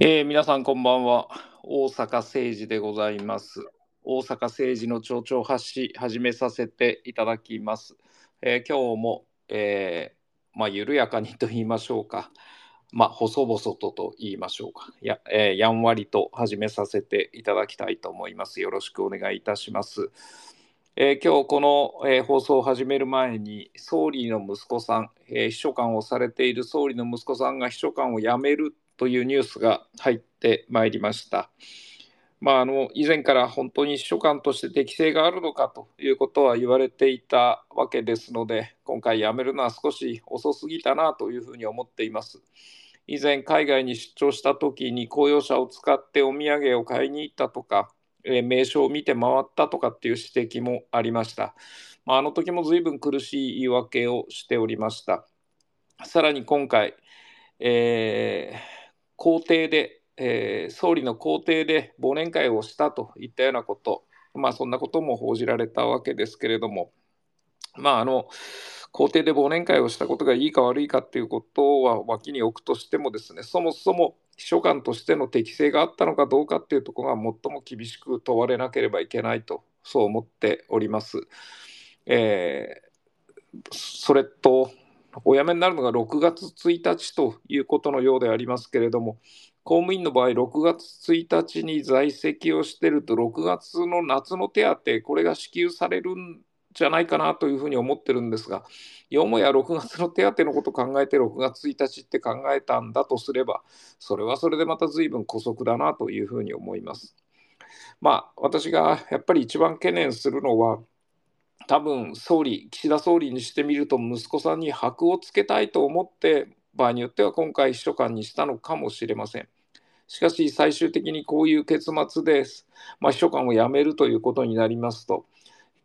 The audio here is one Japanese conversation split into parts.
えー皆さんこんばんは。大阪誠二でございます。大阪誠二の町長発信始めさせていただきます、えー今日も、えーまあ緩やかにと言いましょうか。まあ細々とと言いましょうか。や,、えーやんわりと始めさせていただきたいと思います。よろしくお願いいたします。えー今日この、えー放送を始める前に総理の息子さん、えー秘書官をされている総理の息子さんが秘書官を辞めるというニュースが入ってまいりました。まあ、あの以前から本当に秘書官として適性があるのかということは言われていたわけですので今回辞めるのは少し遅すぎたなというふうに思っています。以前海外に出張した時に公用車を使ってお土産を買いに行ったとか、え名所を見て回ったとかっていう指摘もありました。まあ、あの時も随分苦しい言い訳をしておりました。さらに今回、えー公邸で、えー総理の公邸で忘年会をしたといったようなこと、まあ、そんなことも報じられたわけですけれども、まあ、あの公邸で忘年会をしたことがいいか悪いかっていうことは脇に置くとしてもですねそもそも秘書官としての適性があったのかどうかっていうところが最も厳しく問われなければいけないとそう思っております。えーそれとお辞めになるのが6月1日ということのようでありますけれども、公務員の場合、6月1日に在籍をしていると、6月の夏の手当、これが支給されるんじゃないかなというふうに思ってるんですが、よもや6月の手当のことを考えて、6月1日って考えたんだとすれば、それはそれでまた随分姑息だなというふうに思います。まあ、私がやっぱり一番懸念するのは、多分総理、岸田総理にしてみると、息子さんに箔をつけたいと思って、場合によっては今回、秘書官にしたのかもしれません。しかし、最終的にこういう結末です、まあ、秘書官を辞めるということになりますと、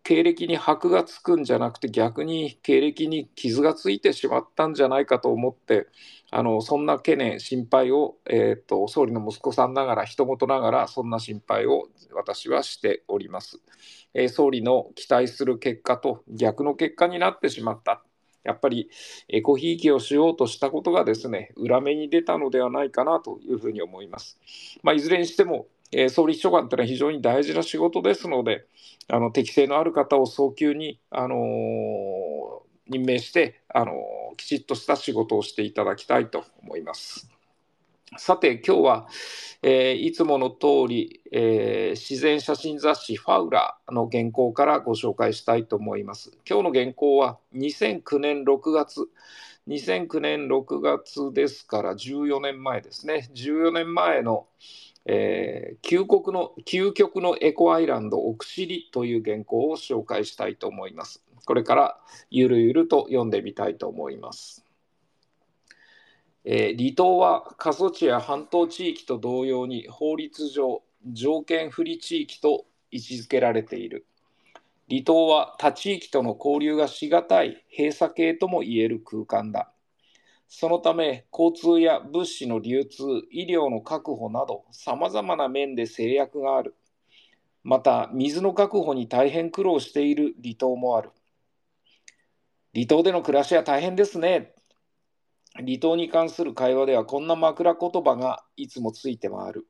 経歴に箔がつくんじゃなくて、逆に経歴に傷がついてしまったんじゃないかと思って、あのそんな懸念、心配を、えーと、総理の息子さんながら、人事ながら、そんな心配を私はしております。えー総理の期待する結果と逆の結果になってしまった。やっぱりエコひいきをしようとしたことがですね、裏目に出たのではないかなというふうに思います。まあ、いずれにしても、えー総理秘書官というのは非常に大事な仕事ですので、あの適性のある方を早急に、あのー任命して、あのーきちっとした仕事をしていただきたいと思います。さて、今日は、えーいつもの通り、えー自然写真雑誌ファウラーの原稿からご紹介したいと思います。今日の原稿は2009年6月、2009年6月ですから14年前ですね、14年前の、えー究極の究極のエコアイランド奥尻という原稿を紹介したいと思います。これからゆるゆると読んでみたいと思います。えー離島は過疎地や半島地域と同様に法律上条件不利地域と位置づけられている離島は他地域との交流がしがたい閉鎖系とも言える空間だそのため交通や物資の流通医療の確保などさまざまな面で制約があるまた水の確保に大変苦労している離島もある離島での暮らしは大変ですね離島に関する会話ではこんな枕言葉がいつもついて回る。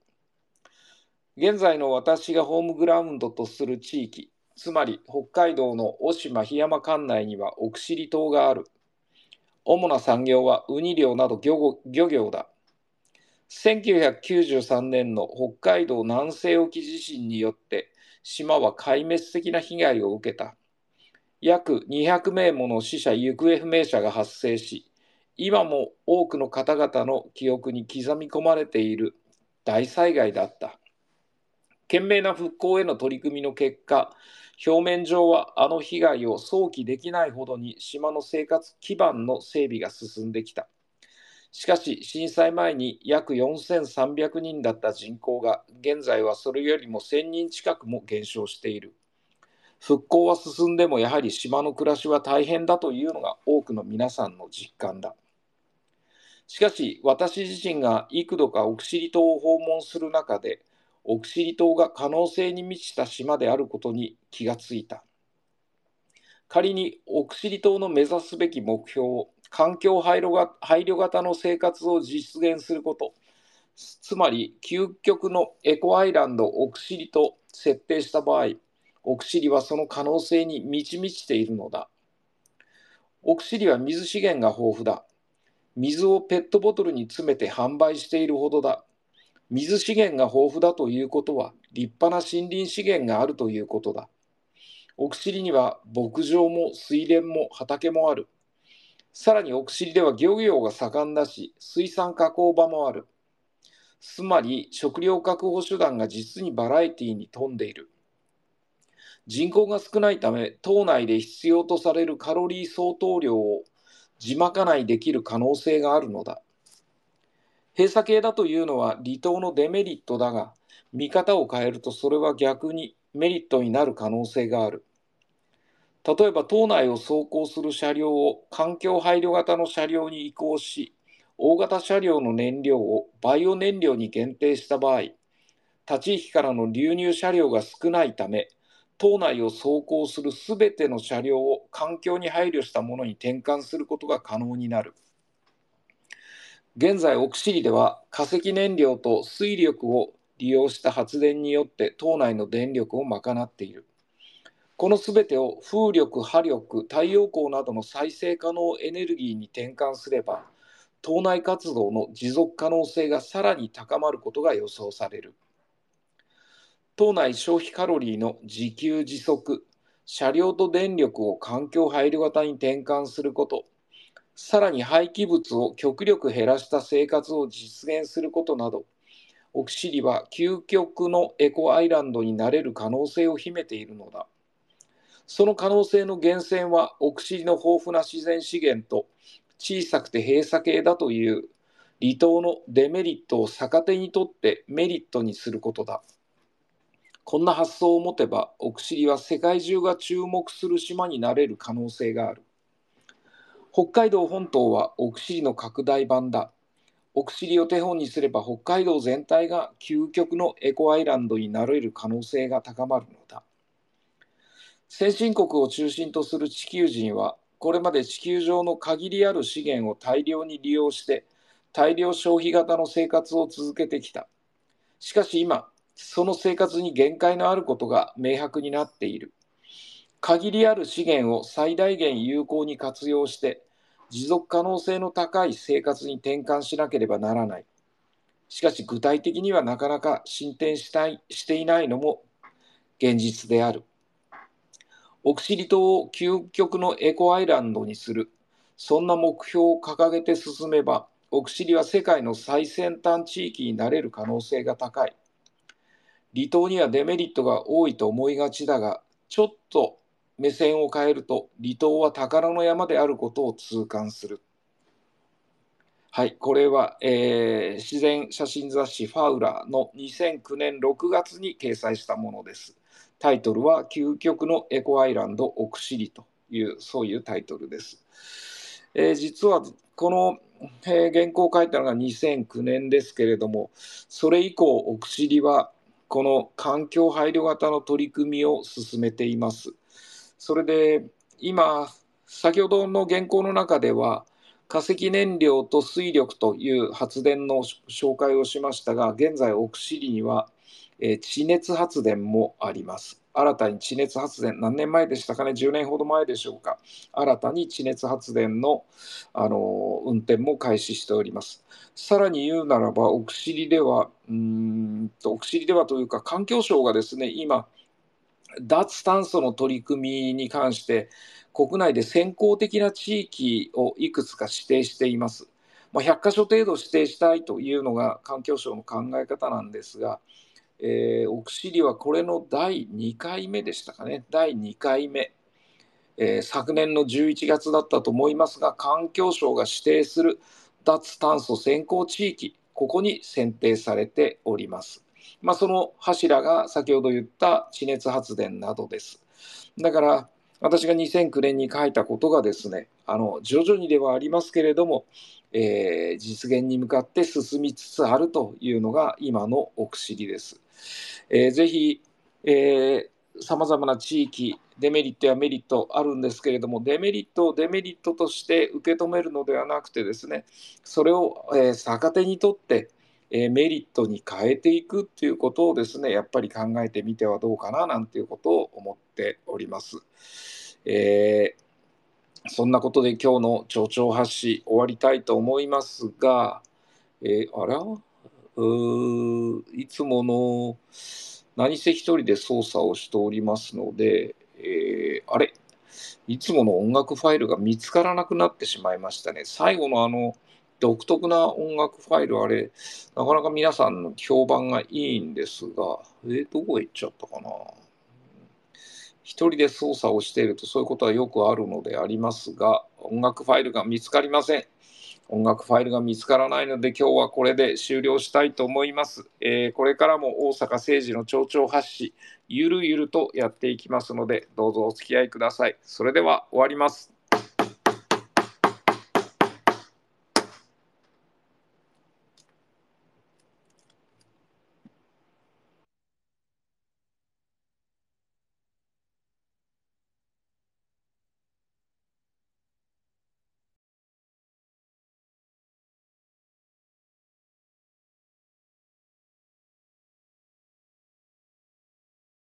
現在の私がホームグラウンドとする地域、つまり北海道の渡島檜山管内には奥尻島がある。主な産業はウニ漁など漁業だ。1993年の北海道南西沖地震によって島は壊滅的な被害を受けた。約200名もの死者・行方不明者が発生し、今も多くの方々の記憶に刻み込まれている大災害だった。懸命な復興への取り組みの結果、表面上はあの被害を想起できないほどに島の生活基盤の整備が進んできた。しかし震災前に約4300人だった人口が現在はそれよりも1000人近くも減少している。復興は進んでもやはり島の暮らしは大変だというのが多くの皆さんの実感だ。しかし私自身が幾度か奥尻島を訪問する中で奥尻島が可能性に満ちた島であることに気がついた。仮に奥尻島の目指すべき目標を環境配慮が配慮型の生活を実現すること、つまり究極のエコアイランド奥尻と設定した場合奥尻はその可能性に満ち満ちているのだ。奥尻は水資源が豊富だ。水をペットボトルに詰めて販売しているほどだ。水資源が豊富だということは立派な森林資源があるということだ奥尻には牧場も水田も畑もあるさらに奥尻では漁業が盛んだし水産加工場もあるつまり食料確保手段が実にバラエティーに富んでいる。人口が少ないため、島内で必要とされるカロリー相当量を地賄いできる可能性があるのだ。閉鎖系だというのは離島のデメリットだが、見方を変えるとそれは逆にメリットになる可能性がある。例えば島内を走行する車両を環境配慮型の車両に移行し、大型車両の燃料をバイオ燃料に限定した場合、立ち引きからの流入車両が少ないため、島内を走行するすべての車両を環境に配慮したものに転換することが可能になる。現在、奥尻では化石燃料と水力を利用した発電によって島内の電力を賄っている。このすべてを風力、波力、太陽光などの再生可能エネルギーに転換すれば、党内活動の持続可能性がさらに高まることが予想される。党内消費カロリーの自給自足、車両と電力を環境配慮型に転換すること、さらに廃棄物を極力減らした生活を実現することなど、奥尻は究極のエコアイランドになれる可能性を秘めているのだ。その可能性の源泉は奥尻の豊富な自然資源と小さくて閉鎖系だという離島のデメリットを逆手にとってメリットにすることだ。こんな発想を持てば奥尻は世界中が注目する島になれる可能性がある。北海道本島は奥尻の拡大版だ。奥尻を手本にすれば北海道全体が究極のエコアイランドになれる可能性が高まるのだ。先進国を中心とする地球人はこれまで地球上の限りある資源を大量に利用して大量消費型の生活を続けてきた。しかし今、その生活に限界のあることが明白になっている。限りある資源を最大限有効に活用して持続可能性の高い生活に転換しなければならない。しかし具体的にはなかなか進展したいしていないのも現実である。奥尻島を究極のエコアイランドにする、そんな目標を掲げて進めば、奥尻は世界の最先端地域になれる可能性が高い。離島にはデメリットが多いと思いがちだが、ちょっと目線を変えると、離島は宝の山であることを痛感する。はい、これは、えー、自然写真雑誌ファウラーの2009年6月に掲載したものです。タイトルは究極のエコアイランド奥尻というそういうタイトルです。えー、実はこの、えー、原稿を書いたのが2009年ですけれどもそれ以降奥尻はこの環境配慮型の取り組みを進めています。それで今先ほどの原稿の中では化石燃料と水力という発電の紹介をしましたが現在奥尻にはえ、地熱発電もあります。新たに地熱発電、何年前でしたかね、10年ほど前でしょうか、新たに地熱発電の、あの運転も開始しております。さらに言うならば、奥尻では、うんと奥尻ではというか、環境省がですね、今、脱炭素の取り組みに関して、国内で先行的な地域をいくつか指定しています。まあ、100か所程度指定したいというのが環境省の考え方なんですが、えー、奥尻はこれの第2回目でしたかね、第2回目、えー、昨年の11月だったと思いますが、環境省が指定する脱炭素先行地域、ここに選定されております。まあ、その柱が先ほど言った地熱発電などです。だから、私が2009年に書いたことがですね、あの徐々にではありますけれども、えー、実現に向かって進みつつあるというのが今の奥尻です。えー、ぜひ、さまざまな地域、デメリットやメリットあるんですけれども、デメリットをデメリットとして受け止めるのではなくてですね、それを、えー、逆手にとって、え、メリットに変えていくっていうことをですねやっぱり考えてみてはどうかななんていうことを思っております。えー、そんなことで今日の町長発信終わりたいと思いますが、えー、あら？うーいつもの何せ一人で操作をしておりますので、えー、あれ？いつもの音楽ファイルが見つからなくなってしまいましたね。最後のあの独特な音楽ファイル、あれ、なかなか皆さんの評判がいいんですが、え、どこへ行っちゃったかな？一人で操作をしているとそういうことはよくあるのでありますが、音楽ファイルが見つかりません。音楽ファイルが見つからないので今日はこれで終了したいと思います。えー、これからも大阪政治の町長発信、ゆるゆるとやっていきますので、どうぞお付き合いください。それでは終わります。